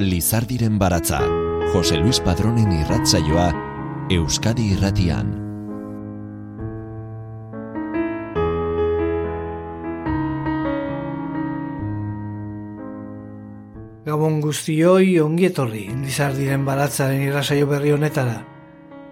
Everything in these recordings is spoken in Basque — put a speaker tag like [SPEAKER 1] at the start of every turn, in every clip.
[SPEAKER 1] Lizardiren baratza, Jose Luis Padronen irratzaioa, Euskadi irratian.
[SPEAKER 2] Gabon guztioi ongietorri, Lizardiren baratzaren irratzaio berri honetara.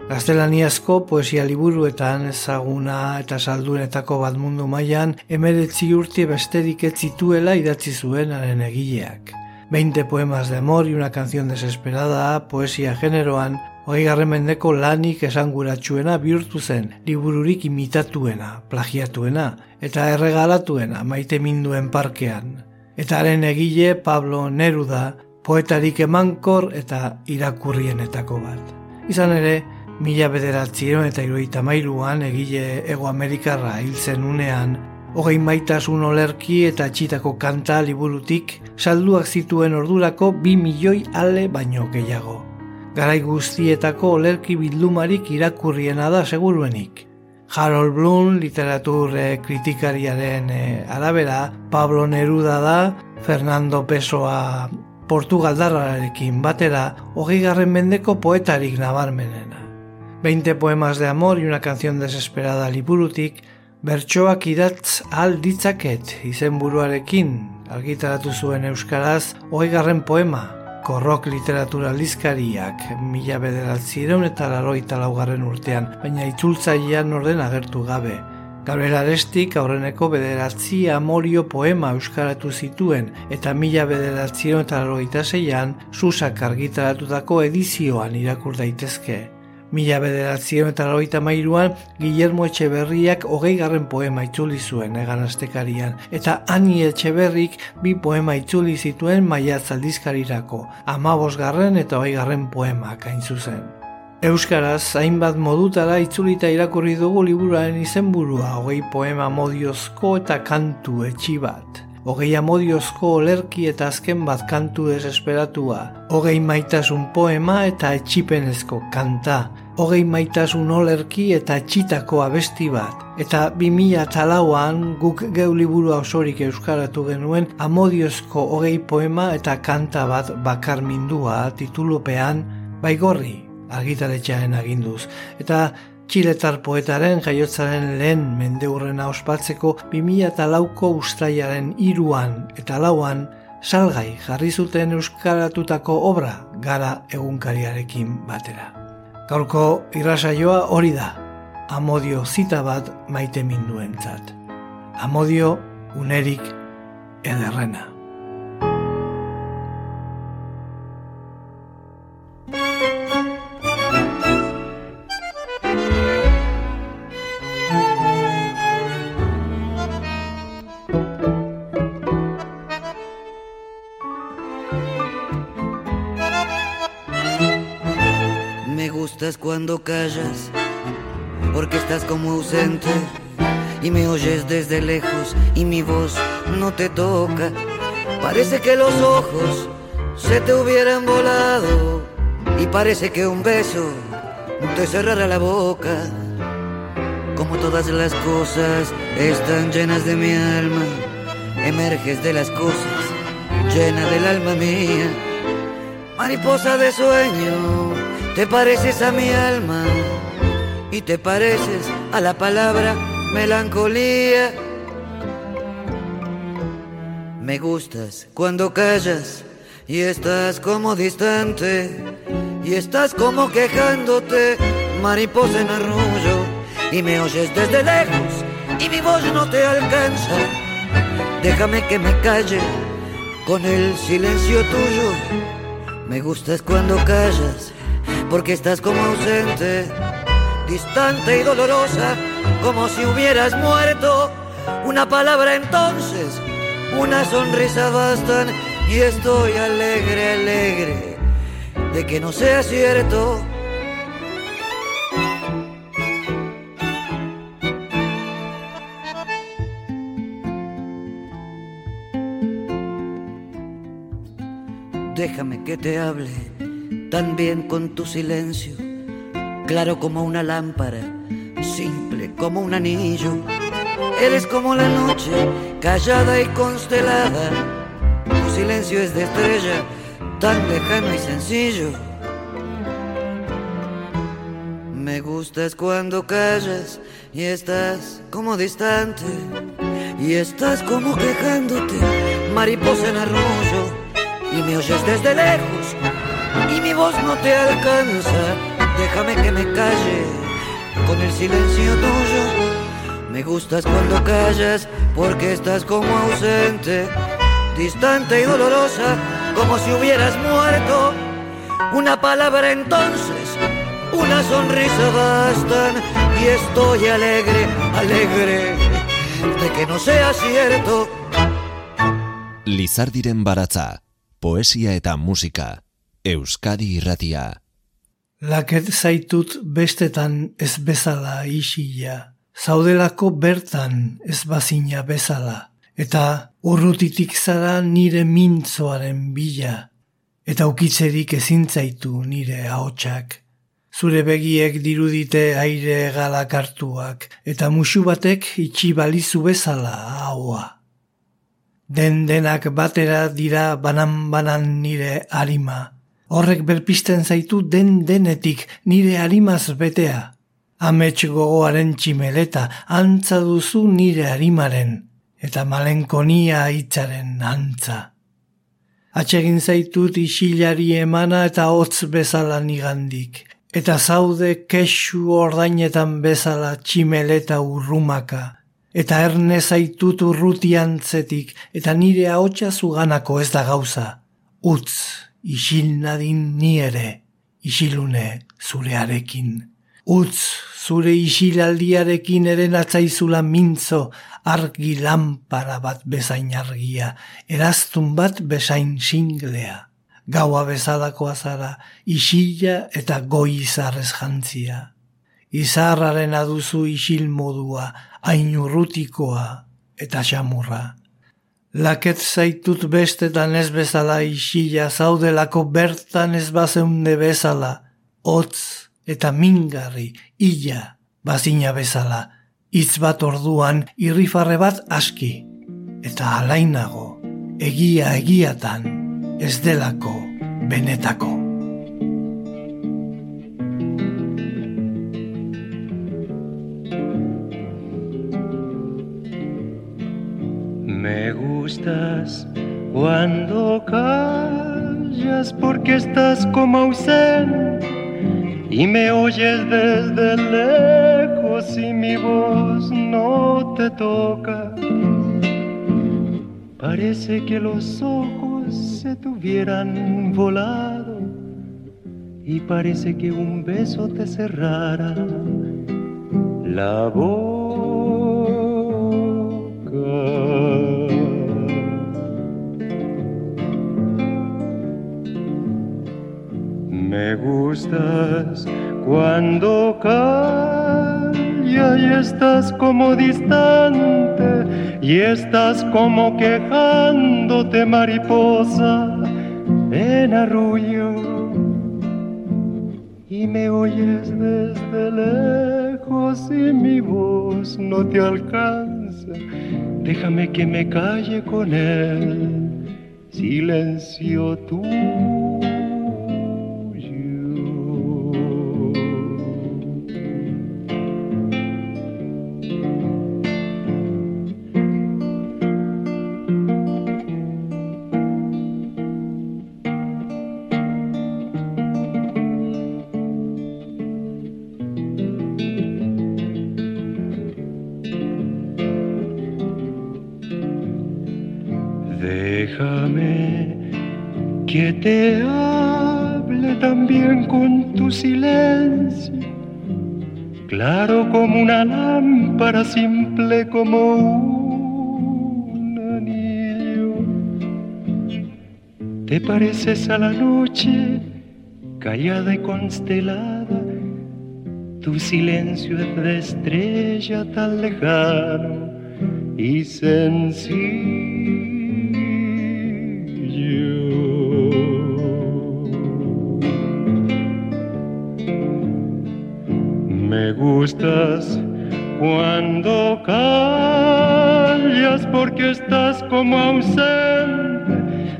[SPEAKER 2] Gaztelaniazko poesia liburuetan ezaguna eta saldunetako bat mundu mailan emeretzi urte besterik ez zituela idatzi zuen haren egileak. 20 poemas de amor y una canción desesperada poesia generoan hogei garremendeko lanik esanguratsuena bihurtu zen libururik imitatuena, plagiatuena eta erregalatuena maite minduen parkean. Eta haren egile Pablo Neruda poetarik emankor eta irakurrienetako bat. Izan ere, Mila bederatzieron eta iruita mairuan egile Ego Amerikarra hiltzen unean, hogei maitasun olerki eta txitako kanta liburutik salduak zituen ordurako bi milioi ale baino gehiago. Garai guztietako olerki bildumarik irakurriena da seguruenik. Harold Bloom literatur kritikariaren eh, arabera, Pablo Neruda da, Fernando Pessoa Portugaldarrarekin batera, hogei garren mendeko poetarik nabarmenena. 20 poemas de amor y una canción desesperada liburutik, bertsoak idatz al ditzaket izenburuarekin argitaratu zuen euskaraz hogeigarren poema, korrok literatura lizkariak mila bederatzireun eta laroita laugarren urtean, baina itzultzailean orden agertu gabe. Gabriel Arestik aurreneko bederatzi amorio poema euskaratu zituen eta mila bederatzireun eta laroita zeian susak argitaratutako edizioan irakur daitezke. Mila bederatzen eta laroita mairuan, Guillermo Etxeberriak hogei garren poema itzuli zuen egan astekarian, eta Ani Etxeberrik bi poema itzuli zituen maia zaldizkarirako, amabos garren eta hogei garren poemak hain zuzen. Euskaraz, hainbat modutara itzulita irakurri dugu liburaren izenburua hogei poema modiozko eta kantu etxi bat hogei amodiozko olerki eta azken bat kantu desesperatua, hogei maitasun poema eta etxipenezko kanta, hogei maitasun olerki eta etxitako abesti bat, eta bi mila talauan guk geu liburu osorik euskaratu genuen amodiozko hogei poema eta kanta bat bakar mindua titulupean baigorri argitaretxaren aginduz, eta Txiletar poetaren jaiotzaren lehen mendeurrena ospatzeko 2008ko ustaiaren iruan eta lauan salgai jarri zuten euskaratutako obra gara egunkariarekin batera. Gaurko irrasaioa hori da, amodio zita bat maite minduentzat. Amodio unerik ederrena.
[SPEAKER 3] Cuando callas, porque estás como ausente y me oyes desde lejos y mi voz no te toca. Parece que los ojos se te hubieran volado y parece que un beso te cerrara la boca. Como todas las cosas están llenas de mi alma, emerges de las cosas, llena del alma mía, mariposa de sueño te pareces a mi alma y te pareces a la palabra melancolía. Me gustas cuando callas y estás como distante y estás como quejándote, mariposa en arrullo, y me oyes desde lejos y mi voz no te alcanza. Déjame que me calle con el silencio tuyo. Me gustas cuando callas porque estás como ausente, distante y dolorosa, como si hubieras muerto. Una palabra entonces, una sonrisa bastan y estoy alegre, alegre de que no sea cierto. Déjame que te hable también con tu silencio, claro como una lámpara, simple como un anillo. Eres como la noche, callada y constelada. Tu silencio es de estrella, tan lejano y sencillo. Me gustas cuando callas y estás como distante y estás como quejándote, mariposa en arroyo, y me oyes desde lejos mi voz no te alcanza. Déjame que me calle con el silencio tuyo. Me gustas cuando callas porque estás como ausente, distante y dolorosa, como si hubieras muerto. Una palabra entonces, una sonrisa bastan y estoy alegre, alegre de que no sea cierto.
[SPEAKER 1] Lizardiren baratza, poesia eta musika, Euskadi irratia.
[SPEAKER 2] Laket zaitut bestetan ez bezala isila, zaudelako bertan ez bazina bezala, eta urrutitik zara nire mintzoaren bila, eta ukitzerik ezintzaitu nire ahotsak. Zure begiek dirudite aire galakartuak, eta musu batek itxi balizu bezala haua. Den denak batera dira banan-banan nire harima, Horrek berpisten zaitu den denetik nire harimaz betea. Amets gogoaren tximeleta, antza duzu nire harimaren, eta malenkonia hitzaren antza. Atsegin zaitut isilari emana eta hotz bezala nigandik, eta zaude kesu ordainetan bezala tximeleta urrumaka, eta erne zaitut urrutiantzetik, eta nire ahotsa zuganako ez da gauza, utz isil nadin ni ere, isilune zurearekin. Utz zure isilaldiarekin ere natzaizula mintzo argi lampara bat bezain argia, eraztun bat bezain singlea. Gaua bezalako azara, isila eta goi izarrez jantzia. Izarraren aduzu isil modua, ainurrutikoa eta xamurra. Laket zaitut bestetan ez bezala isila zaudelako bertan ez bazeunde bezala, hotz eta mingarri, illa, bazina bezala, hitz bat orduan irrifarre bat aski, eta alainago, egia egiatan, ez delako benetako.
[SPEAKER 4] Cuando callas porque estás como ausente y me oyes desde lejos y mi voz no te toca. Parece que los ojos se tuvieran volado y parece que un beso te cerrara la boca. Me gustas cuando calla y estás como distante y estás como quejándote mariposa en arrullo y me oyes desde lejos y mi voz no te alcanza. Déjame que me calle con él, silencio tú. Como un anillo. Te pareces a la noche, callada y constelada, tu silencio es de estrella tan lejano y sencillo.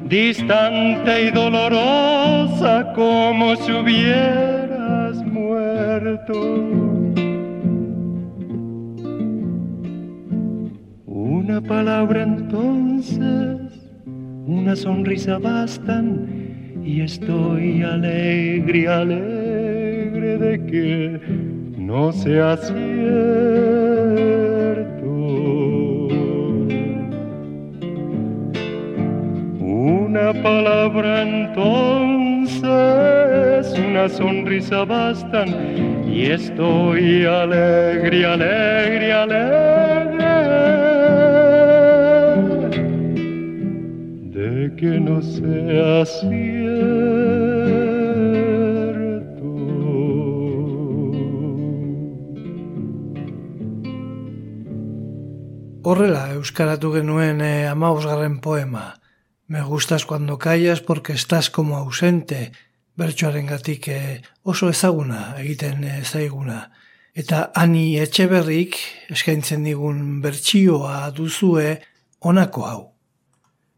[SPEAKER 4] Distante y dolorosa como si hubieras muerto. Una palabra entonces, una sonrisa bastan y estoy alegre, alegre de que no sea cierto. Palabra entonces, una sonrisa bastan y estoy alegre, alegre, alegre de que no sea cierto.
[SPEAKER 2] Horrela, euskaratu genuen eh, amausgarren poema. Me gustas cuando callas porque estás como ausente, bertsoaren gatik eh, oso ezaguna egiten eh, zaiguna. Eta ani etxeberrik eskaintzen digun bertsioa duzue onako hau.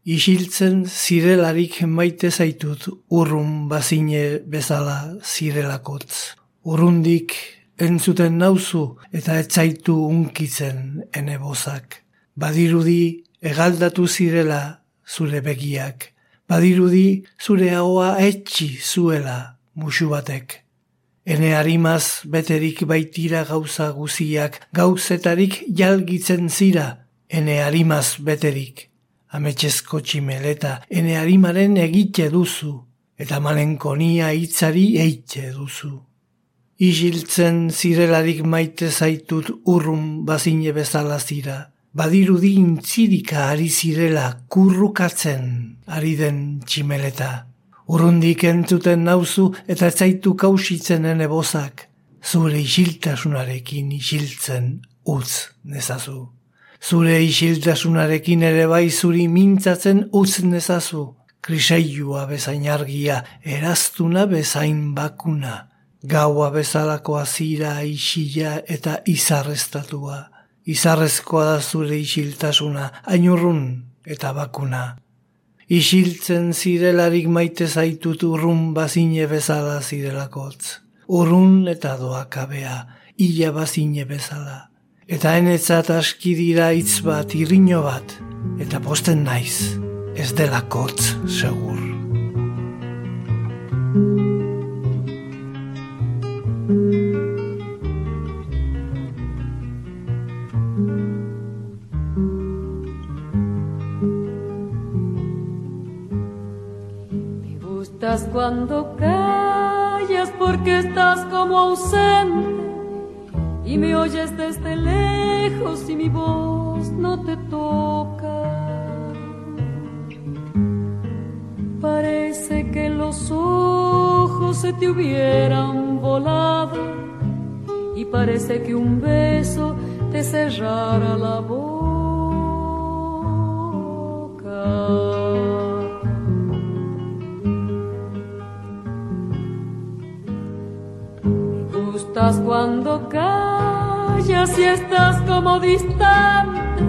[SPEAKER 2] Isiltzen zirelarik maite zaitut urrun bazine bezala zirelakotz. Urrundik entzuten nauzu eta etzaitu unkitzen ene bozak. Badirudi egaldatu zirela zure begiak. Badirudi zure haua etxi zuela musu batek. Ene harimaz beterik baitira gauza guziak, gauzetarik jalgitzen zira, ene harimaz beterik. Ametxezko tximeleta, ene harimaren egite duzu, eta malenkonia hitzari eitxe duzu. Isiltzen zirelarik maite zaitut urrun bazine bezala zira. Badirudi intzirika ari zirela kurrukatzen ari den tximeleta. Urrundik entzuten nauzu eta zaitu kausitzen ene bozak. Zure isiltasunarekin isiltzen utz nezazu. Zure isiltasunarekin ere bai zuri mintzatzen utz nezazu. Krisailua bezain argia, eraztuna bezain bakuna gaua bezalako azira isila eta izarrestatua. Izarrezkoa da zure isiltasuna, ainurrun eta bakuna. Isiltzen zirelarik maite zaitut urrun bazine bezala zirelakotz. Urrun eta doakabea, ila bazine bezala. Eta enetzat aski dira hitz bat, irriño bat, eta posten naiz, ez delakotz, segur.
[SPEAKER 5] Cuando callas porque estás como ausente y me oyes desde lejos y mi voz no te toca. Parece que los ojos se te hubieran volado y parece que un beso te cerrara la boca. Cuando callas y estás como distante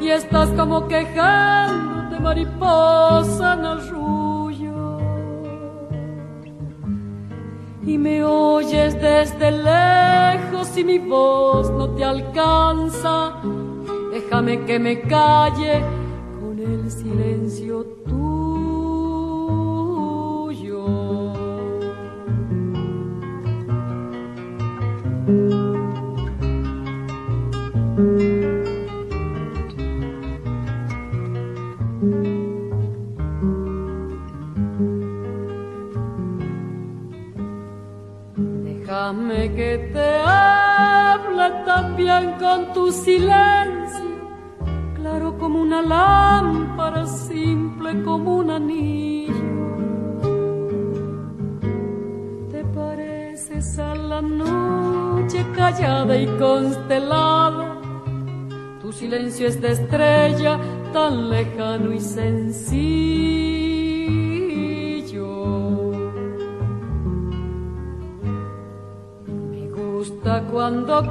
[SPEAKER 5] y estás como quejándote mariposa en arrullo y me oyes desde lejos y mi voz no te alcanza. Déjame que me calle con el silencio tuyo. Que te hable también con tu silencio, claro como una lámpara, simple como un anillo. Te pareces a la noche callada y constelada, tu silencio es de estrella tan lejano y sencillo.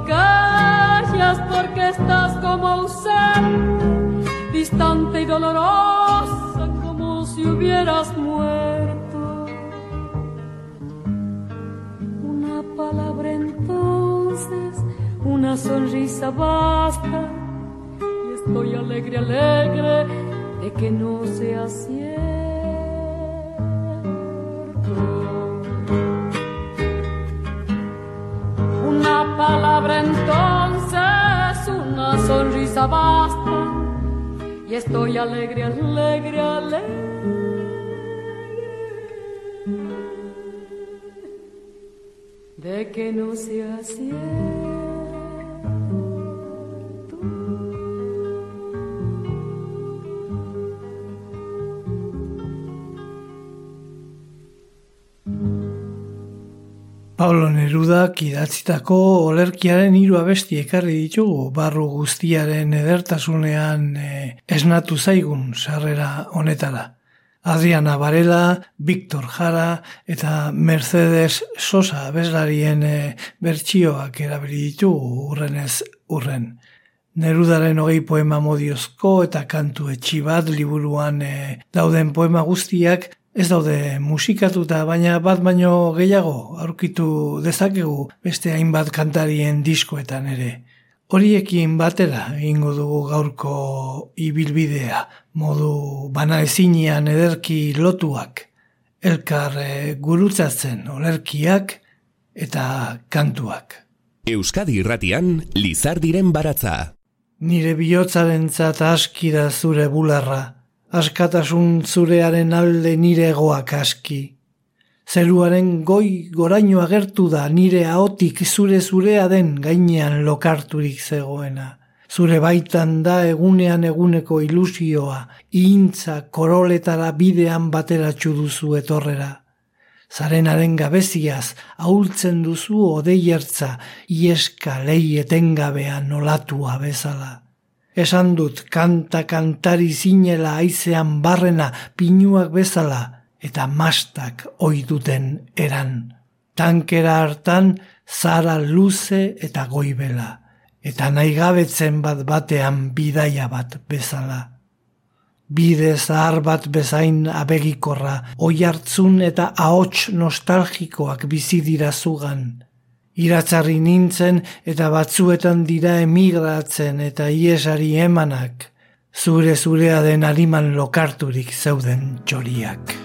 [SPEAKER 5] Callas porque estás como ausente, distante y dolorosa como si hubieras muerto. Una palabra entonces, una sonrisa basta. Y estoy alegre, alegre de que no sea cierto. Y estoy alegre, alegre, alegre. De que no sea cierto.
[SPEAKER 2] Pablo Nerudak idatzitako olerkiaren hiru abesti ekarri ditugu barru guztiaren edertasunean e, esnatu zaigun sarrera honetara. Adriana Varela, Victor Jara eta Mercedes Sosa bezlarien e, bertsioak erabili ditugu urrenez urren. Nerudaren hogei poema modiozko eta kantu etxibat liburuan e, dauden poema guztiak Ez daude musikatuta, baina bat baino gehiago aurkitu dezakegu beste hainbat kantarien diskoetan ere. Horiekin batera egingo dugu gaurko ibilbidea, modu bana ezinian ederki lotuak, elkar eh, gurutzatzen olerkiak eta kantuak.
[SPEAKER 1] Euskadi irratian, Lizardiren baratza.
[SPEAKER 2] Nire bihotzaren aski da zure bularra, askatasun zurearen alde nire egoak aski. Zeruaren goi goraino agertu da nire ahotik zure zurea den gainean lokarturik zegoena. Zure baitan da egunean eguneko ilusioa, ihintza koroletara bidean bateratxu duzu etorrera. Zarenaren gabeziaz, ahultzen duzu odeiertza, ieska lehi etengabean olatua bezala. Esan dut kanta kantari zinela aizean barrena pinuak bezala eta mastak oiduten eran. Tankera hartan zara luze eta goibela eta naigabetzen bat batean bidaia bat bezala. Bide zahar bat bezain abegikorra, oi hartzun eta ahots nostalgikoak bizi dira zugan. Iratzarri nintzen eta batzuetan dira emigratzen eta iesari emanak, zure zurea den ariman lokarturik zeuden txoriak.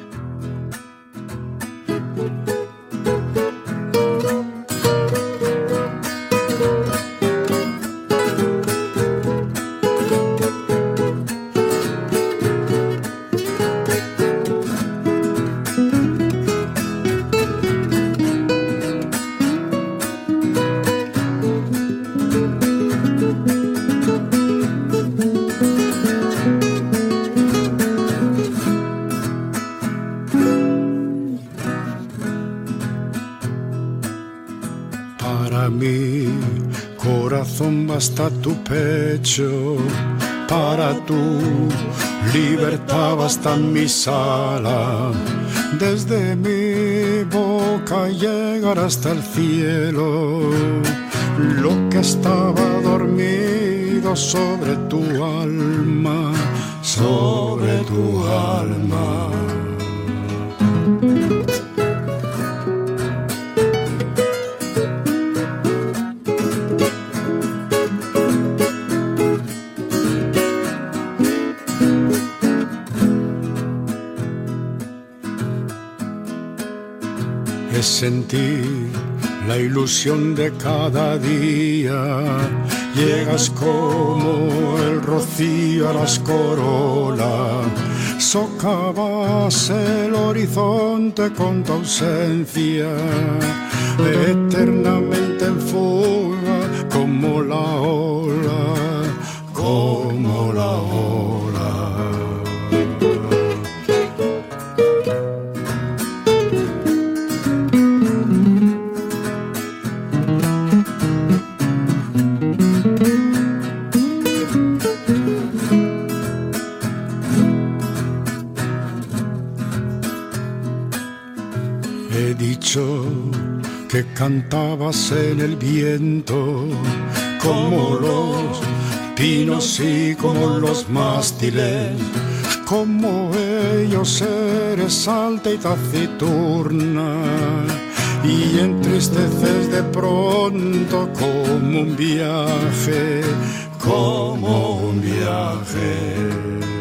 [SPEAKER 6] Hasta tu pecho, para tu libertad basta mi sala. Desde mi boca llegar hasta el cielo, lo que estaba dormido sobre tu alma, sobre tu alma. Sentir la ilusión de cada día. Llegas como el rocío a las corolas, socavas el horizonte con tu ausencia, eternamente en fuga como la ola, que cantabas en el viento, como los pinos y como los mástiles, como ellos eres alta y taciturna y entristeces de pronto como un viaje, como un viaje.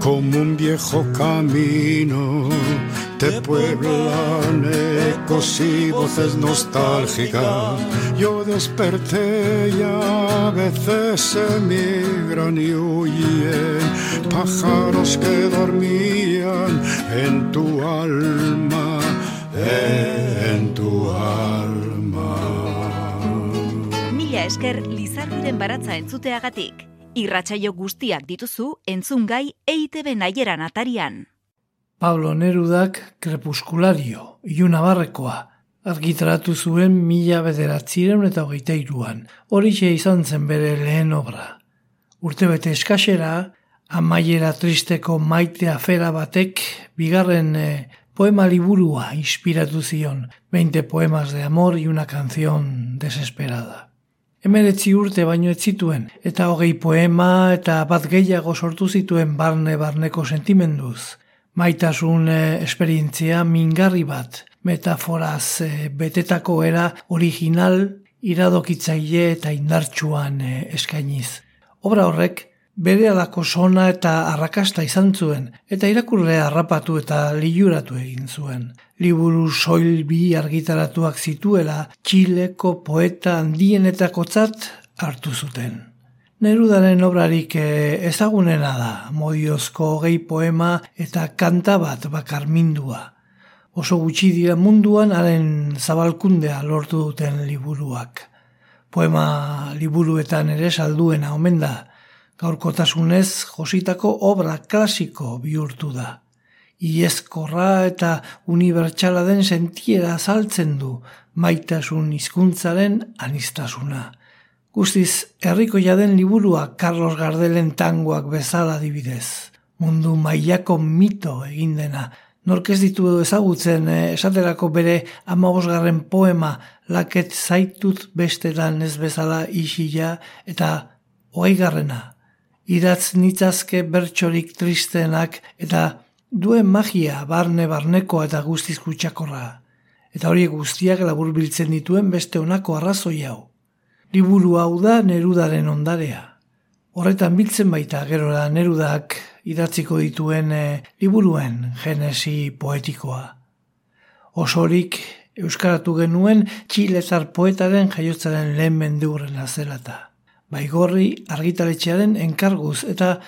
[SPEAKER 6] Como un viejo camino. Te pueblan ecos y voces nostálgicas. Yo desperté y a veces emigran y huyen pájaros que dormían en tu alma, en tu alma.
[SPEAKER 7] Mila esker Lizardiren baratza entzuteagatik. Irratsaio guztiak dituzu entzungai EITB naieran atarian.
[SPEAKER 2] Pablo Nerudak Krepuskulario, Iuna Barrekoa, argitaratu zuen mila bederatziren eta hogeita iruan. Horixe izan zen bere lehen obra. Urtebete eskasera, amaiera tristeko maite afera batek, bigarren eh, poema liburua inspiratu zion, 20 poemas de amor y una canción desesperada. Emeretzi urte baino ez zituen, eta hogei poema eta bat gehiago sortu zituen barne-barneko sentimenduz. Maitasun eh, esperientzia mingarri bat, metaforaz eh, betetako era original iradokitzaile eta indartsuan eh, eskainiz. Obra horrek bere alako sona eta arrakasta izan zuen, eta irakurre harrapatu eta liuratu egin zuen liburu soil bi argitaratuak zituela Txileko poeta handienetako hartu zuten. Nerudaren obrarik eh, ezagunena da, modiozko gehi poema eta kanta bat bakarmindua. Oso gutxi dira munduan haren zabalkundea lortu duten liburuak. Poema liburuetan ere salduena omen da, gaurkotasunez jositako obra klasiko bihurtu da iezkorra eta unibertsala den sentiera azaltzen du maitasun hizkuntzaren anistasuna. Guztiz, herriko jaden liburua Carlos Gardelen tangoak bezala dibidez. Mundu mailako mito egin dena. Nork ez ditu ezagutzen eh, esaterako bere amagosgarren poema laket zaitut bestetan ez bezala isila eta oaigarrena. Idatz nitzazke bertxorik tristenak eta duen magia barne barneko eta guztiz kutsakorra. Eta hori guztiak labur biltzen dituen beste honako arrazoi hau. Liburu hau da nerudaren ondarea. Horretan biltzen baita gerora nerudak idatziko dituen e, liburuen genesi poetikoa. Osorik euskaratu genuen txiletar poetaren jaiotzaren lehen mendurren azelata. Baigorri argitaletxearen enkarguz eta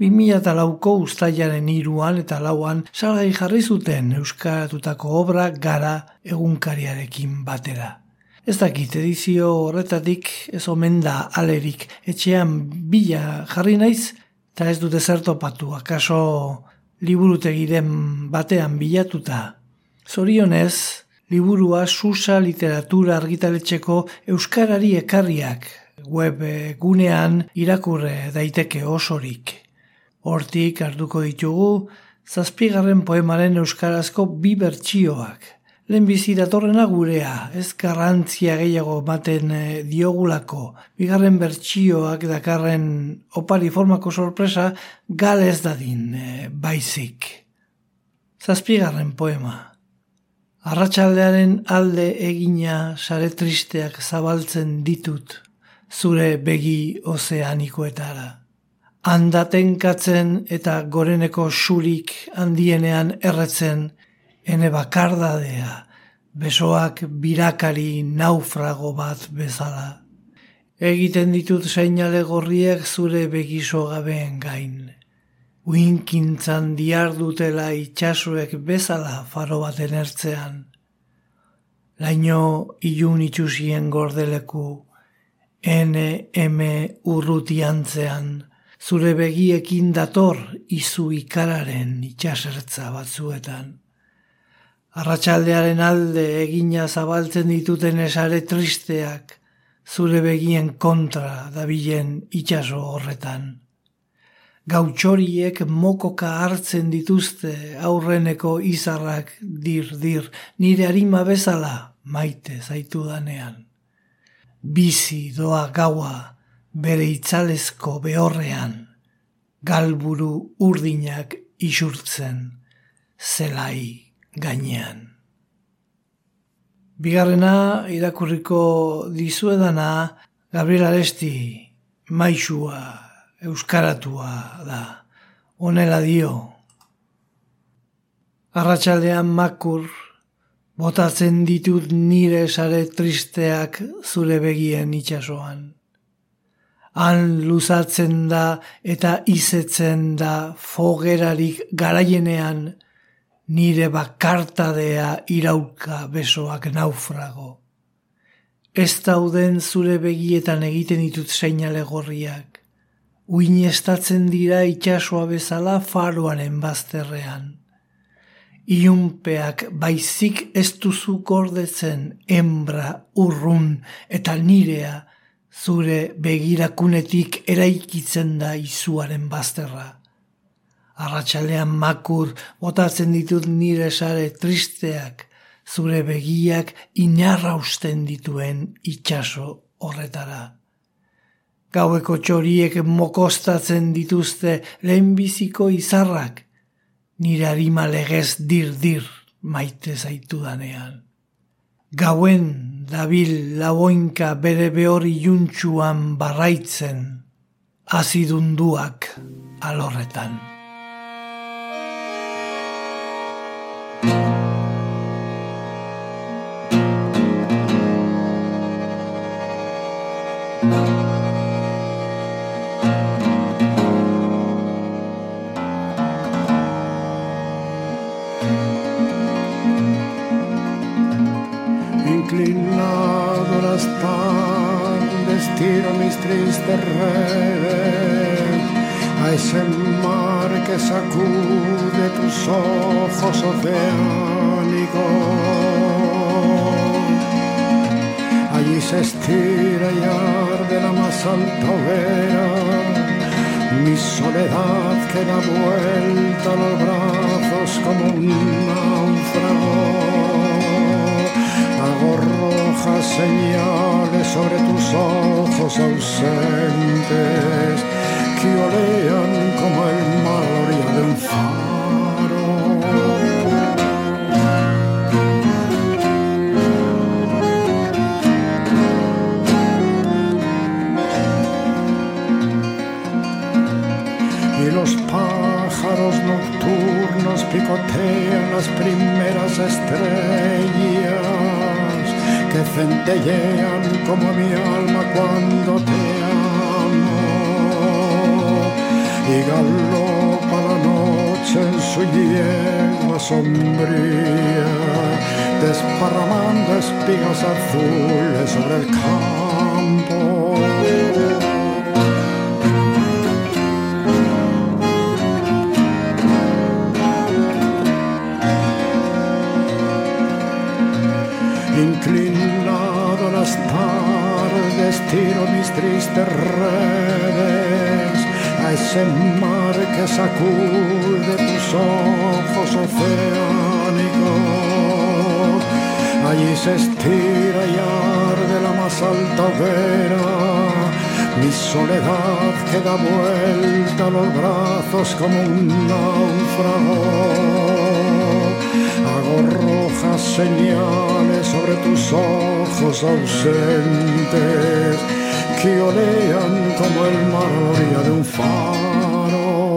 [SPEAKER 2] 2008ko ustaiaren iruan eta lauan salgai jarri zuten euskaratutako obra gara egunkariarekin batera. Ez dakit edizio horretatik ez omen da alerik etxean bila jarri naiz eta ez dute zertopatu akaso liburutegiren batean bilatuta. Zorionez, liburua susa literatura argitaletxeko euskarari ekarriak web gunean irakurre daiteke osorik. Hortik hartuko ditugu, zazpigarren poemaren euskarazko bi bertsioak. Lehen bizi datorrena gurea, ez garrantzia gehiago maten eh, diogulako. Bigarren bertsioak dakarren opari formako sorpresa galez dadin e, baizik. Zazpigarren poema. Arratxaldearen alde egina sare tristeak zabaltzen ditut, zure begi ozeanikoetara handatenkatzen eta goreneko surik handienean erretzen ene bakardadea, besoak birakari naufrago bat bezala. Egiten ditut seinale gorriek zure begiso gabeen gain. Uinkintzan diardutela itxasuek bezala faro baten ertzean. Laino ilun itxusien gordeleku, eme urrutiantzean, zure begiekin dator izu ikararen itxasertza batzuetan. Arratxaldearen alde egina zabaltzen dituten esare tristeak, zure begien kontra dabilen itxaso horretan. Gautxoriek mokoka hartzen dituzte aurreneko izarrak dir-dir, nire harima bezala maite zaitu danean. Bizi doa gaua bere itzalezko behorrean, galburu urdinak isurtzen zelai gainean. Bigarrena irakurriko dizuedana Gabriel Aresti maixua euskaratua da. Honela dio. Arratxaldean makur botatzen ditut nire sare tristeak zure begien itxasoan. Han luzatzen da eta izetzen da fogerarik garaienean nire bakartadea irauka besoak naufrago. Ez dauden zure begietan egiten ditut seinale gorriak. Uin estatzen dira itxasua bezala faroaren bazterrean. Iunpeak baizik ez duzu gordetzen embra, urrun eta nirea zure begirakunetik eraikitzen da izuaren bazterra arratsaldean makur botatzen ditut nire sare tristeak, zure begiak inarra usten dituen itxaso horretara. Gaueko txoriek mokostatzen dituzte lehenbiziko izarrak, nire harima legez dir-dir maite zaitu danean. Gauen dabil laboinka bere behori juntxuan barraitzen, azidunduak alorretan.
[SPEAKER 6] Mis tristes redes a ese mar que sacude tus ojos oceánicos Allí se estira y arde la más alta hoguera. Mi soledad que da vuelta a los brazos como un náufrago. Hago rojas señales sobre tus ojos ausentes que olean como el mar a orilla de los pájaros nocturnos picotean las primeras estrellas que centellean como mi alma cuando te amo. Y galopa la noche en su yegua sombría desparramando espigas azules sobre el campo tiro mis tristes redes a ese mar que sacude tus ojos oceánicos. Allí se estira y arde la más alta hoguera, mi soledad que da vuelta a los brazos como un náufrago rojas señales sobre tus ojos ausentes que olean como el mar de un faro.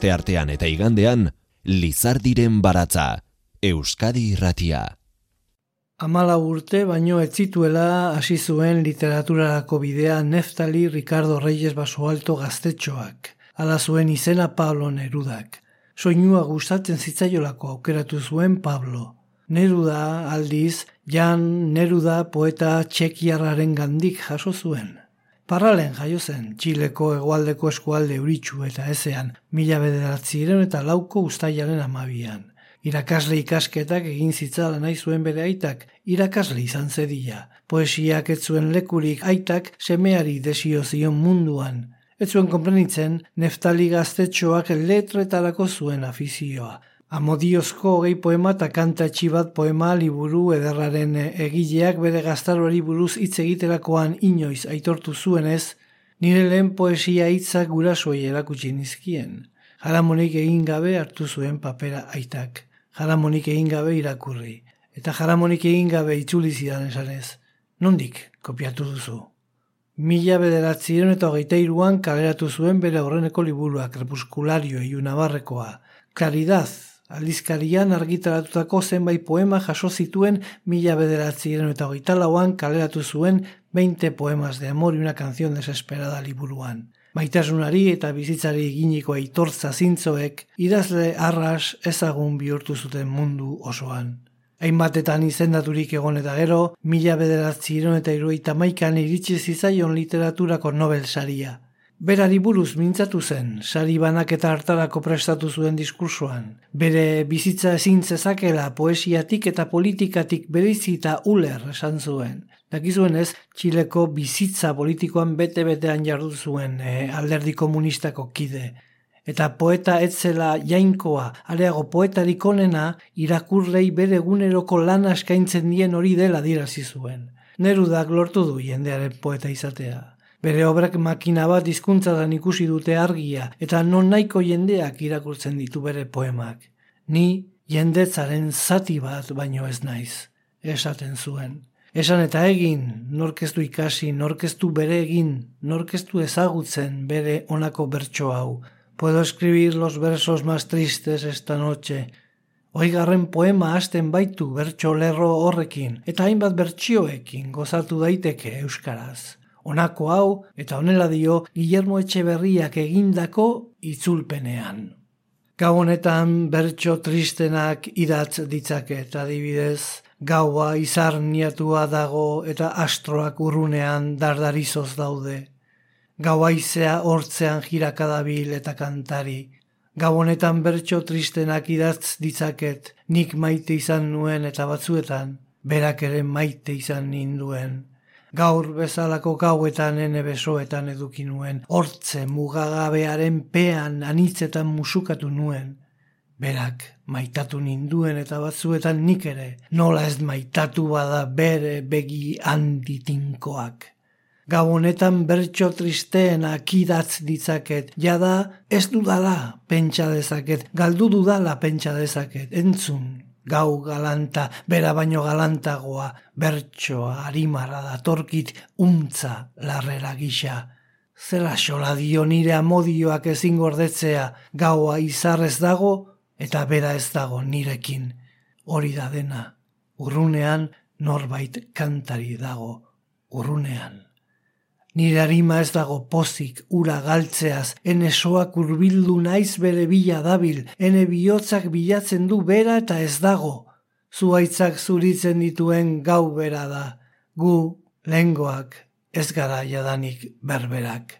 [SPEAKER 1] Aste artean eta igandean, Lizardiren baratza, Euskadi irratia.
[SPEAKER 2] Amala urte baino ez zituela hasi zuen literaturarako bidea Neftali Ricardo Reyes Basoalto gaztetxoak. Hala zuen izena Pablo Nerudak. Soinua gustatzen zitzaiolako aukeratu zuen Pablo. Neruda aldiz, Jan Neruda poeta txekiarraren gandik jaso zuen. Parralen jaio zen, Txileko egualdeko eskualde euritxu eta ezean, mila bederatzi eta lauko ustaiaren amabian. Irakasle ikasketak egin zitzala nahi zuen bere aitak, irakasle izan zedia. Poesiak ez zuen lekurik aitak semeari desio zion munduan. Ez zuen komprenitzen, neftali gaztetxoak letretarako zuen afizioa. Amodiozko hogei poema eta kanta bat poema liburu ederraren egileak bere gaztaroari buruz hitz egiterakoan inoiz aitortu zuenez, nire lehen poesia hitzak gurasoi erakutsi nizkien. Jaramonik egin gabe hartu zuen papera aitak jaramonik egin gabe irakurri. Eta jaramonik egin gabe itzuli zidan esanez. Nondik kopiatu duzu? Mila bederatzion eta hogeita iruan kaleratu zuen bere horreneko liburua, krepuskulario iu nabarrekoa. Aldizkarian argitaratutako zenbait poema jaso zituen mila bederatzion eta hogeita lauan kaleratu zuen 20 poemas de amor y una canción desesperada liburuan. Maitasunari eta bizitzari eginiko aitortza zintzoek idazle arras ezagun bihurtu zuten mundu osoan. Hainbatetan izendaturik egon eta gero, mila bederatzi iron eta iruita maikan iritsi zizaion literaturako Nobel saria. Berari buruz mintzatu zen, sari banak eta hartarako prestatu zuen diskursoan. Bere bizitza ezin zezakela poesiatik eta politikatik berizita uler esan zuen. Dakizuen ez, Txileko bizitza politikoan bete-betean jardu zuen e, alderdi komunistako kide. Eta poeta etzela jainkoa, areago poetarik onena, irakurrei bere eguneroko lana eskaintzen dien hori dela dirazi zuen. Nerudak lortu du jendearen poeta izatea. Bere obrak makina bat hizkuntzatan ikusi dute argia, eta non nahiko jendeak irakurtzen ditu bere poemak. Ni jendetzaren zati bat baino ez naiz, esaten zuen. Esan eta egin, norkeztu ikasi, norkeztu bere egin, norkeztu ezagutzen bere onako bertso hau. Puedo escribir los versos más tristes esta noche. Oigarren poema hasten baitu bertso lerro horrekin, eta hainbat bertsioekin gozatu daiteke euskaraz. Honako hau, eta honela dio, Guillermo Etxeberriak egindako itzulpenean. Gau honetan bertso tristenak idatz ditzaket, adibidez, gaua izarniatua dago eta astroak urrunean dardarizoz daude. Gaua izea hortzean jirakadabil eta kantari. Gau honetan bertso tristenak idatz ditzaket, nik maite izan nuen eta batzuetan, berak ere maite izan ninduen. Gaur bezalako gauetan ene besoetan eduki nuen, hortze mugagabearen pean anitzetan musukatu nuen, berak maitatu ninduen eta batzuetan nik ere, nola ez maitatu bada bere begi handitinkoak. Gabonetan bertso tristeen akidatz ditzaket, jada ez dudala pentsa dezaket, galdu dudala pentsa dezaket, entzun, gau galanta, bera baino galantagoa, bertsoa, harimara da, torkit, untza, larrera gisa. Zela xola dio nire amodioak ezin gordetzea, gaua izarrez dago, eta bera ez dago nirekin hori da dena. Urrunean norbait kantari dago urrunean. Nire harima ez dago pozik ura galtzeaz, ene soak urbildu naiz bere bila dabil, ene bihotzak bilatzen du bera eta ez dago. Zuaitzak zuritzen dituen gau bera da, gu lengoak ez gara jadanik berberak.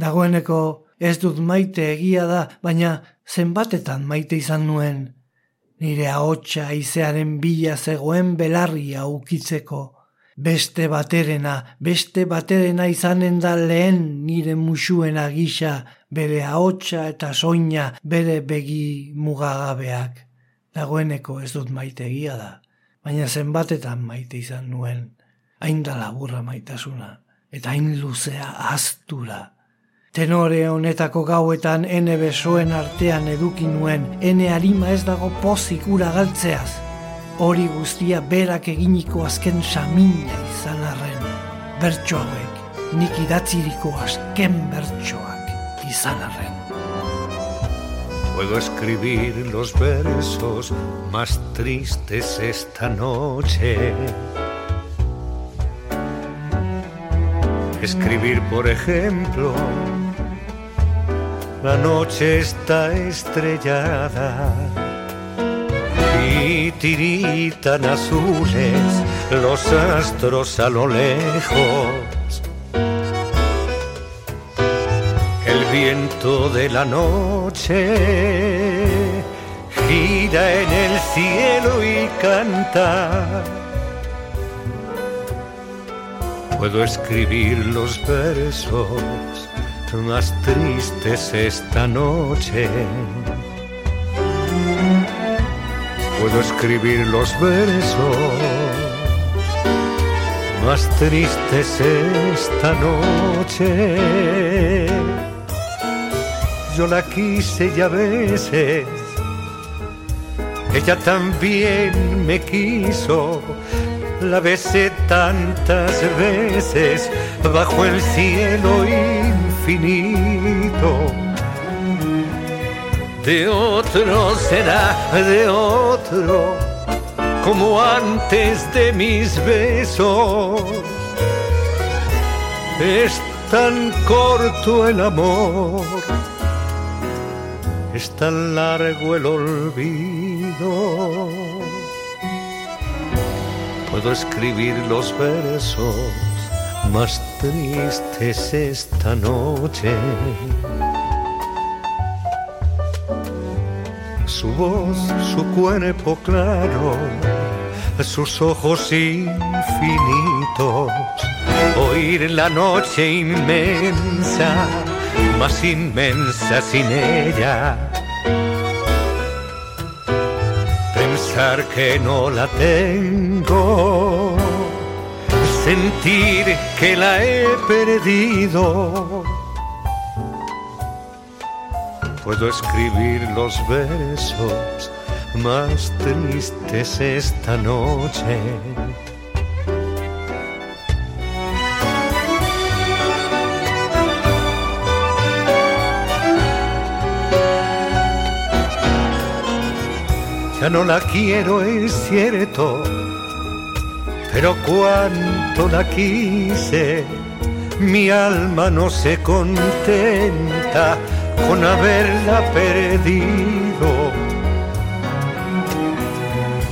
[SPEAKER 2] Dagoeneko ez dut maite egia da, baina zenbatetan maite izan nuen, nire ahotsa izearen bila zegoen belarria ukitzeko, beste baterena, beste baterena izanen da lehen nire musuen gisa, bere ahotsa eta soina bere begi mugagabeak. Dagoeneko ez dut maite egia da, baina zenbatetan maite izan nuen, hain da laburra maitasuna, eta hain luzea astura. Tenore honetako gauetan ene besoen artean eduki nuen ene harima ez dago pozik ura galtzeaz. Hori guztia berak eginiko azken samina izan arren. Bertso hauek, nik idatziriko azken bertsoak izan arren.
[SPEAKER 8] Puedo escribir los versos más tristes esta noche. Escribir, por ejemplo, la noche está estrellada y tiritan azules los astros a lo lejos. El viento de la noche gira en el cielo y canta. Puedo escribir los versos más tristes esta noche. Puedo escribir los versos más tristes esta noche. Yo la quise ya veces, ella también me quiso, la besé tantas veces bajo el cielo infinito. De otro será, de otro, como antes de mis besos. Es tan corto el amor, es tan largo el olvido. Puedo escribir los versos más tristes esta noche. Su voz, su cuerpo claro, sus ojos infinitos, oír la noche inmensa, más inmensa sin ella. Pensar que no la tengo sentir que la he perdido. Puedo escribir los versos más tristes esta noche. Ya no la quiero, es cierto pero cuánto la quise, mi alma no se contenta con haberla perdido.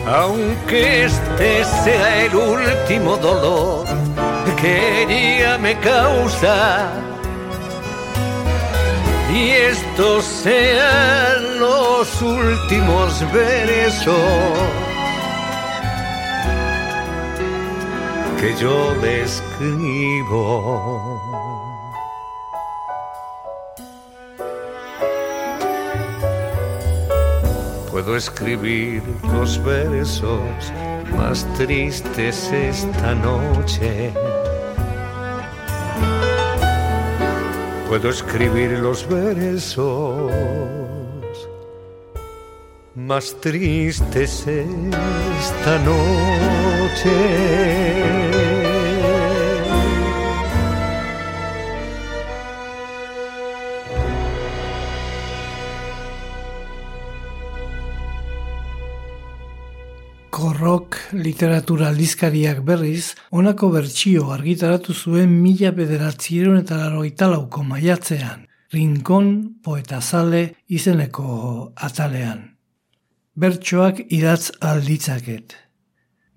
[SPEAKER 8] Aunque este sea el último dolor que ella me causa, y estos sean los últimos versos que yo le escribo. Puedo escribir los versos más tristes esta noche. Puedo escribir los versos más tristes esta noche.
[SPEAKER 2] Korrok literatura aldizkariak berriz, honako bertsio argitaratu zuen mila bederatzieron eta italauko maiatzean, rinkon poetazale izeneko atalean. Bertsoak idatz alditzaket.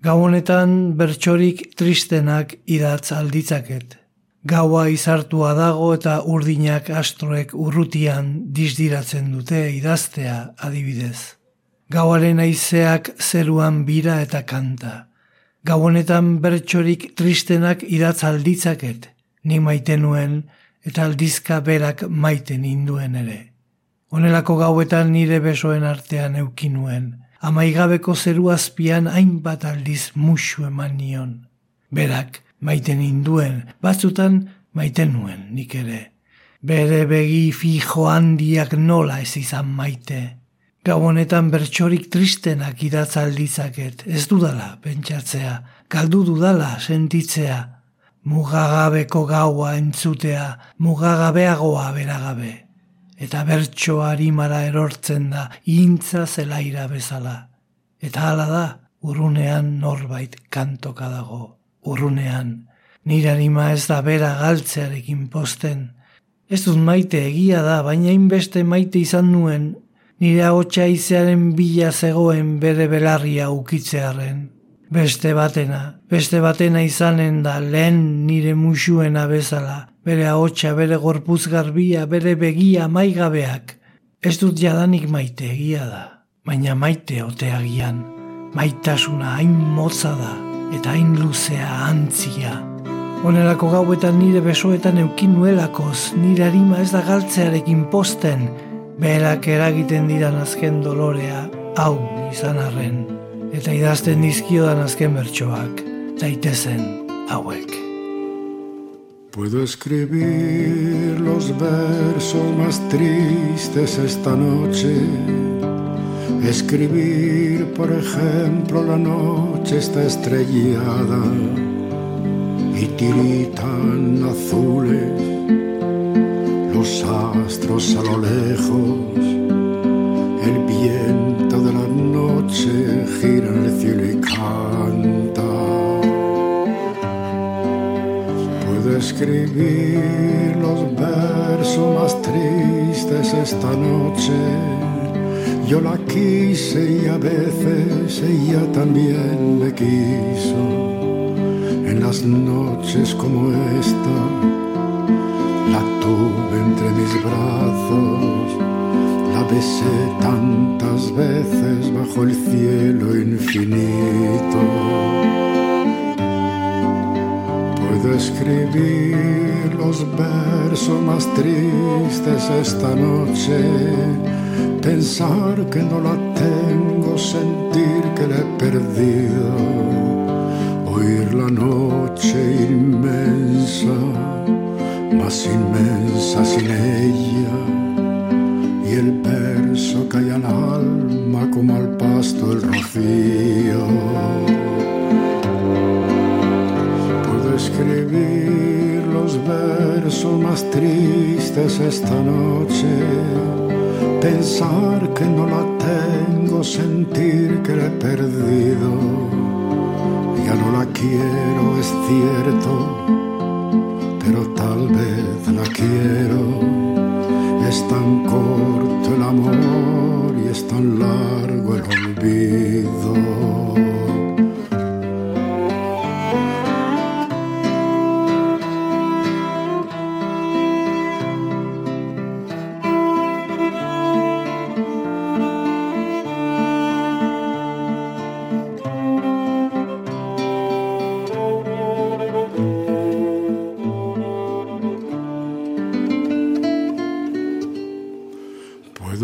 [SPEAKER 2] Gau honetan bertsorik tristenak idatz alditzaket. Gaua izartua dago eta urdinak astroek urrutian dizdiratzen dute idaztea adibidez. Gauaren aizeak zeruan bira eta kanta. Gauonetan bertsorik tristenak idatz alditzaket, ni maite nuen eta aldizka berak maiten induen ere. Honelako gauetan nire besoen artean eukinuen, amaigabeko zeru azpian hainbat aldiz musu eman nion. Berak maiten induen, batzutan maiten nuen nik ere. bere begi fijo handiak nola ez izan maite. Gau honetan bertsorik tristenak idatzaldizaket, ez dudala pentsatzea, galdu dudala sentitzea, mugagabeko gaua entzutea, mugagabeagoa beragabe. Eta bertsoari mara erortzen da, intza zelaira bezala. Eta hala da, urunean norbait kantoka dago, urunean. Nire anima ez da bera galtzearekin posten, Ez dut maite egia da, baina inbeste maite izan nuen, nire hotxa izearen bila zegoen bere belarria ukitzearen. Beste batena, beste batena izanen da lehen nire musuena bezala, bere hotxa, bere gorpuz garbia, bere begia maigabeak. Ez dut jadanik maite egia da, baina maite oteagian, maitasuna hain motza da, eta hain luzea antzia. Onerako gauetan nire besoetan eukin nuelakoz, nire harima ez da galtzearekin posten, berak eragiten didan azken dolorea, hau izan arren, eta idazten dizkiodan azken bertsoak, daitezen hauek.
[SPEAKER 6] Puedo escribir los versos más tristes esta noche, escribir, por ejemplo, la noche está estrellada, y tiritan azules los astros a lo lejos. El viento de la noche gira en el cielo y canta. Puedo escribir los versos más tristes esta noche. Yo la quise y a veces ella también me quiso en las noches como esta, tuve entre mis brazos, la besé tantas veces bajo el cielo infinito. Puedo escribir los versos más tristes esta noche, pensar que no la tengo, sentir que la he perdido. Oír la noche inmensa, más inmensa sin ella, y el verso cae al alma como al pasto el rocío. Puedo escribir los versos más tristes esta noche, pensar que no la tengo, sentir que la he perdido ya no la quiero, es cierto,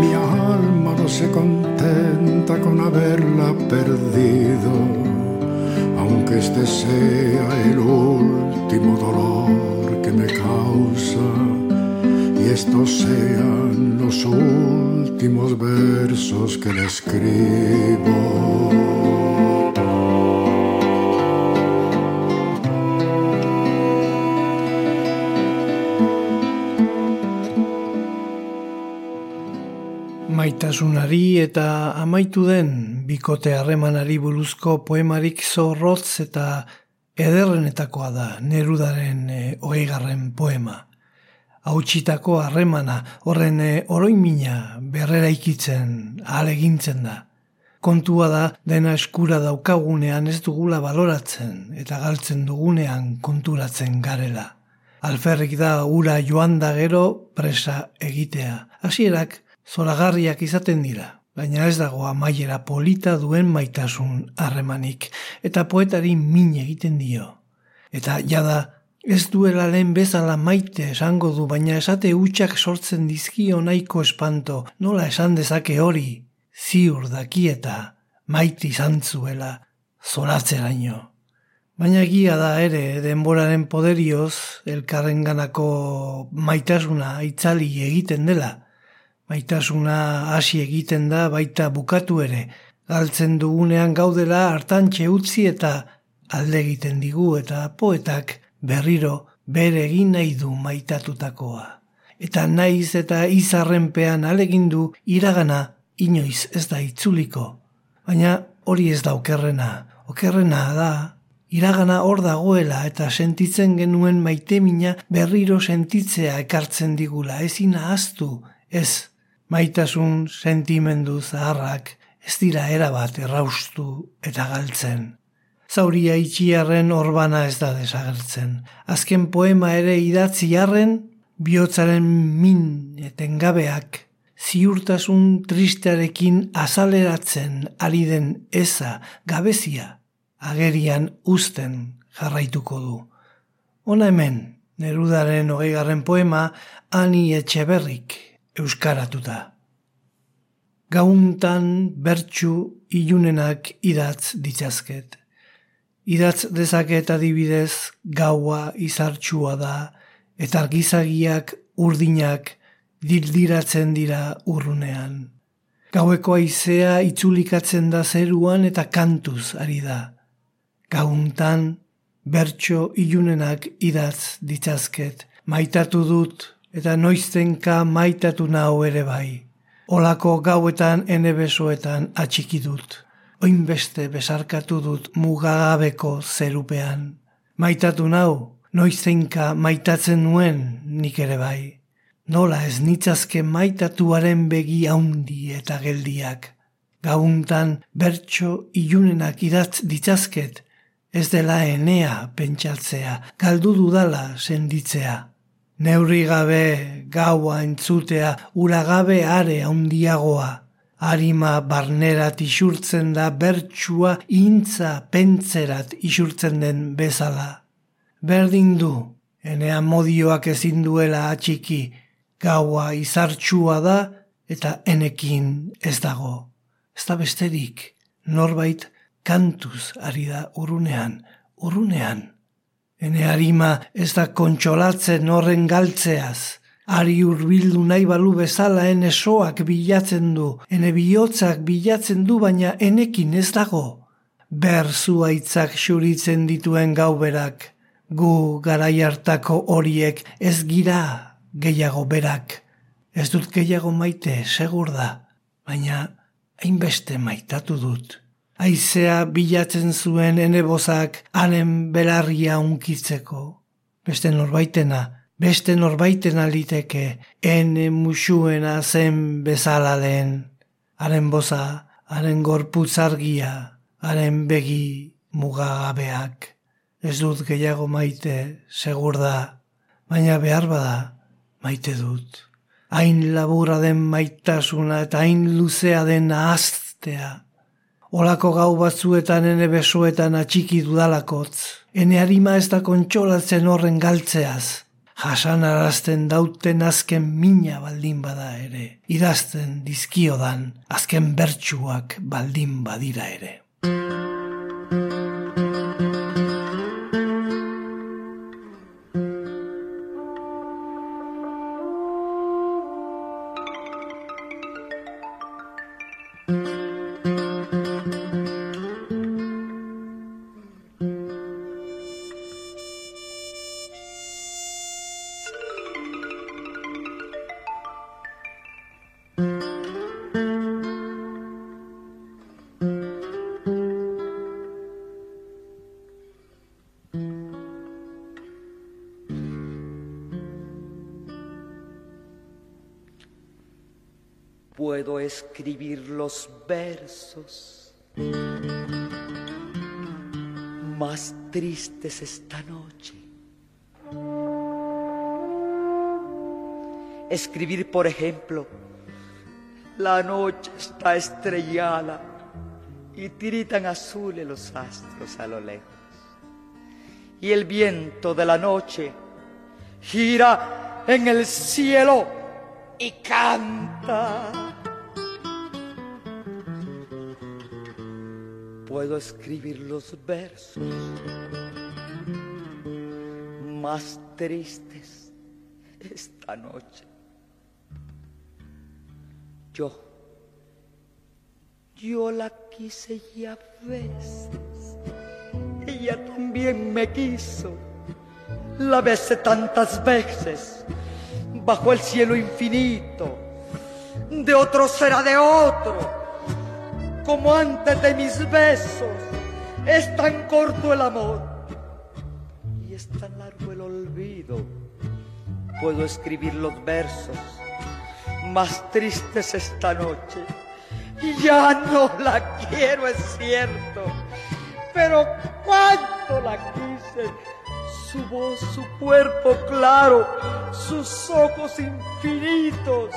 [SPEAKER 6] Mi alma no se contenta con haberla perdido, aunque este sea el último dolor que me causa y estos sean los últimos versos que le escribo.
[SPEAKER 2] Maitasunari eta amaitu den bikote harremanari buruzko poemarik zorrotz eta ederrenetakoa da nerudaren e, oegarren poema. Hautsitako harremana horren e, oroimina berrera ikitzen alegintzen da. Kontua da dena eskura daukagunean ez dugula baloratzen eta galtzen dugunean konturatzen garela. Alferrik da ura joan da gero presa egitea. Hasierak zoragarriak izaten dira, baina ez dago amaiera polita duen maitasun harremanik eta poetari min egiten dio. Eta jada Ez duela lehen bezala maite esango du, baina esate utxak sortzen dizkio nahiko espanto, nola esan dezake hori, ziur dakieta, maiti izan zuela, zoratzeraino. Baina egia da ere, denboraren poderioz, elkarren ganako maitasuna itzali egiten dela. Maitasuna hasi egiten da baita bukatu ere, galtzen dugunean gaudela hartantxe utzi eta alde egiten digu eta poetak berriro bere egin nahi du maitatutakoa. Eta naiz eta izarrenpean alegindu iragana inoiz ez da itzuliko. Baina hori ez da okerrena. Okerrena da, iragana hor dagoela eta sentitzen genuen maitemina berriro sentitzea ekartzen digula. Ezina astu, ez maitasun sentimendu zaharrak ez dira erabat erraustu eta galtzen zauria itxiarren orbana ez da desagertzen. Azken poema ere idatzi jarren, bihotzaren min etengabeak, ziurtasun tristearekin azaleratzen ari den eza, gabezia, agerian usten jarraituko du. Ona hemen, Nerudaren hogeigarren poema, ani etxeberrik euskaratuta. Gauntan bertsu ilunenak idatz ditzazket. Idatz dezaket adibidez gaua izartxua da, eta argizagiak urdinak dildiratzen dira urrunean. Gaueko aizea itzulikatzen da zeruan eta kantuz ari da. Gauntan, bertso ilunenak idatz ditzazket, maitatu dut eta noiztenka maitatu nahu ere bai. Olako gauetan ene besoetan atxiki dut oinbeste besarkatu dut mugagabeko zerupean. Maitatu nau, noizeinka maitatzen nuen nik ere bai. Nola ez nitzazke maitatuaren begi haundi eta geldiak. Gauntan bertso ilunenak idatz ditzazket, ez dela enea pentsatzea, galdu dudala senditzea. Neurri gabe gaua entzutea, uragabe are haundiagoa harima barnerat isurtzen da bertsua intza pentzerat isurtzen den bezala. Berdin du, enea modioak ezin duela atxiki, gaua izartsua da eta enekin ez dago. Ez da besterik, norbait kantuz ari da urunean, urunean. Ene harima ez da kontsolatzen horren galtzeaz, Ari urbildu nahi balu bezala ene soak bilatzen du, ene bihotzak bilatzen du baina enekin ez dago. Berzu aitzak xuritzen dituen gauberak, gu garai hartako horiek ez gira gehiago berak. Ez dut gehiago maite, segur da, baina hainbeste maitatu dut. Aizea bilatzen zuen ene bozak haren belarria unkitzeko. Beste norbaitena, beste norbaiten aliteke, ene musuena zen bezala den, haren boza, haren gorputzargia, haren begi mugagabeak. Ez dut gehiago maite, segur da, baina behar bada, maite dut. Hain labura den maitasuna eta hain luzea den ahaztea. Olako gau batzuetan ene besoetan atxiki dudalakotz. Ene harima ez da kontsolatzen horren galtzeaz jasan arazten dauten azken mina baldin bada ere, idazten dizkiodan azken bertsuak baldin badira ere.
[SPEAKER 9] Tristes esta noche. Escribir, por ejemplo, la noche está estrellada y tiritan azules los astros a lo lejos. Y el viento de la noche gira en el cielo y canta. Puedo escribir los versos más tristes esta noche. Yo, yo la quise ya veces. Ella también me quiso. La besé tantas veces bajo el cielo infinito. De otro será de otro, como antes de mis besos. Es tan corto el amor y es tan largo el olvido. Puedo escribir los versos más tristes esta noche. Ya no la quiero, es cierto, pero cuánto la quise su voz, su cuerpo claro, sus ojos infinitos,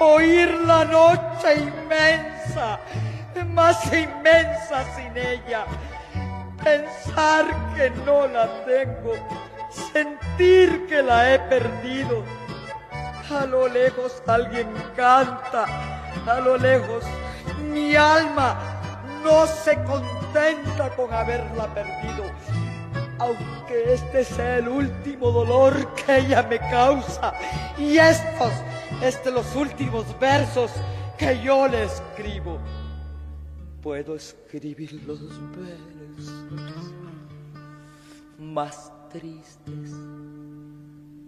[SPEAKER 9] oír la noche inmensa, más inmensa sin ella, pensar que no la tengo, sentir que la he perdido. A lo lejos alguien canta, a lo lejos mi alma no se contenta con haberla perdido aunque este sea el último dolor que ella me causa. Y estos, este los últimos versos que yo le escribo. Puedo escribir los versos más tristes,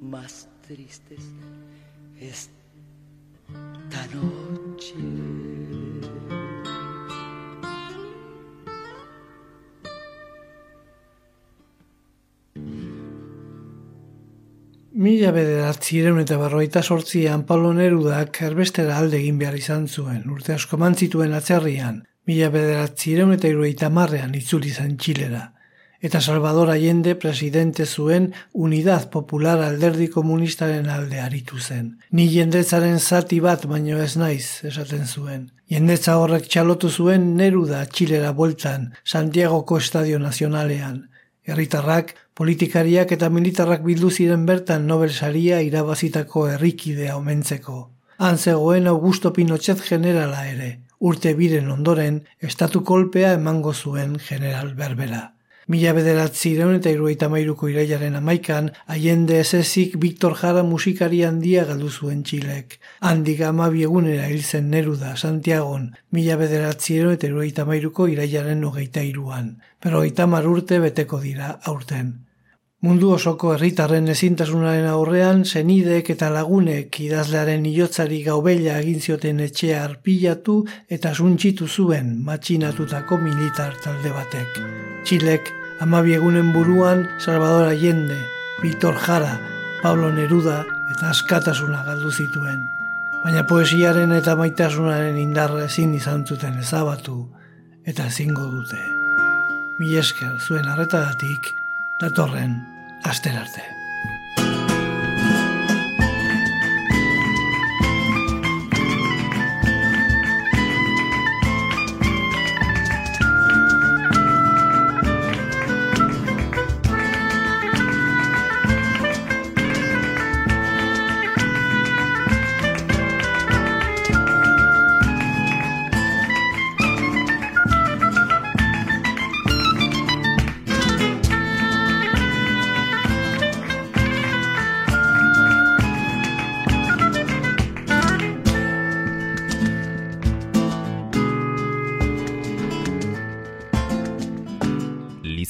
[SPEAKER 9] más tristes esta noche.
[SPEAKER 2] Mila bederatzireun eta berroita sortzian Paulo Nerudak erbestera alde egin behar izan zuen, urte asko mantzituen atzerrian, mila bederatzireun eta irueita marrean itzuli zen Txilera. Eta Salvador Allende presidente zuen Unidad Popular Alderdi Komunistaren alde aritu zen. Ni jendetzaren zati bat baino ez naiz, esaten zuen. Jendetza horrek txalotu zuen Neruda Txilera boltan, Santiagoko Estadio Nazionalean. Herritarrak, politikariak eta militarrak bildu ziren bertan Nobel saria irabazitako herrikidea omentzeko. Han zegoen Augusto Pinochet generala ere. Urte biren ondoren, estatu kolpea emango zuen general berbera. Mila bederatzi eta iruaita mairuko iraiaren amaikan, aiende esezik Victor Jara musikari handia galdu zuen Txilek. Handik amabi egunera hil zen Neruda, Santiagon, mila bederatzi eta iruaita mairuko iraiaren hogeita iruan. Pero urte beteko dira aurten. Mundu osoko herritarren ezintasunaren aurrean, zenideek eta lagunek idazlearen iotzari gaubella egin zioten etxea arpilatu eta suntxitu zuen matxinatutako militar talde batek. Txilek amabiegunen buruan Salvador Allende, Víctor Jara, Pablo Neruda eta askatasuna galdu zituen. Baina poesiaren eta maitasunaren indarra ezin izan zuten ezabatu eta ezingo dute. Mi esker zuen arretagatik, datorren asterarte.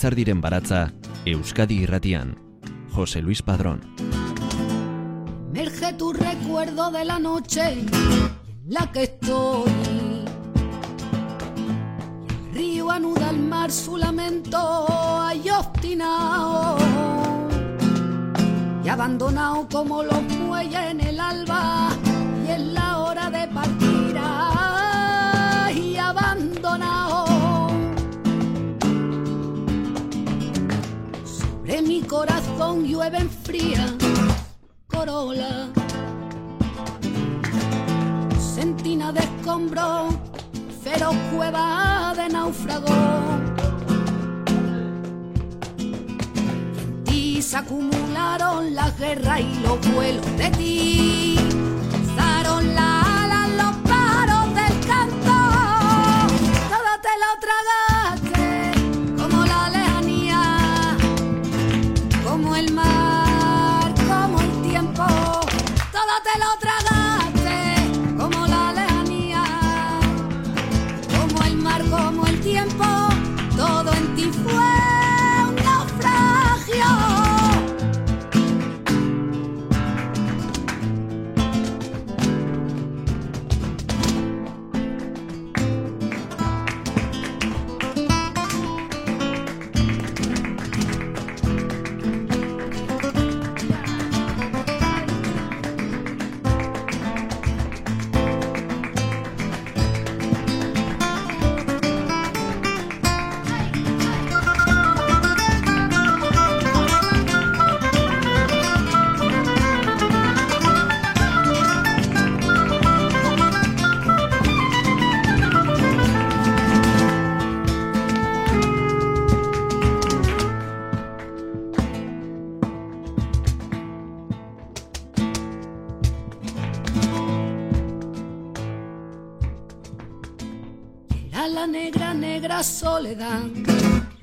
[SPEAKER 1] Lizardiren baratza Euskadi Irratian. José Luis Padrón.
[SPEAKER 10] Merge tu recuerdo de la noche en la que estoy. río anuda al mar su lamento ay obstinado y abandonado como los muelles en el alba corazón llueve en fría corola. Sentina de escombro, feroz cueva de náufrago. En se acumularon las guerras y los vuelos de ti. Alzaron las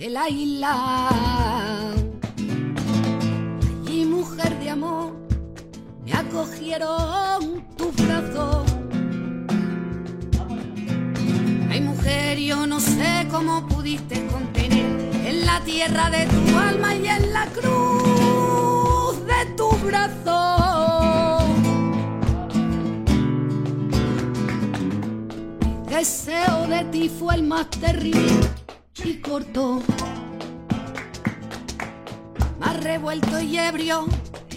[SPEAKER 10] de la isla. Allí, mujer de amor, me acogieron tus brazos. Ay, mujer, yo no sé cómo pudiste contener en la tierra de tu alma y en la cruz de tus brazos. deseo de ti fue el más terrible más revuelto y ebrio,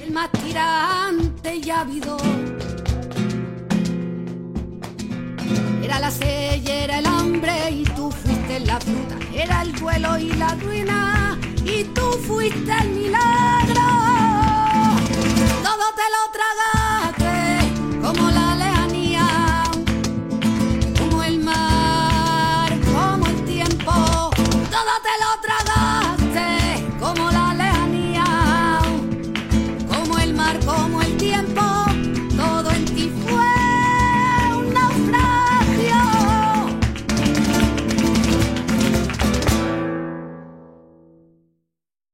[SPEAKER 10] el más tirante y ávido. Era la sella, era el hambre y tú fuiste la fruta, era el duelo y la ruina y tú fuiste el milagro.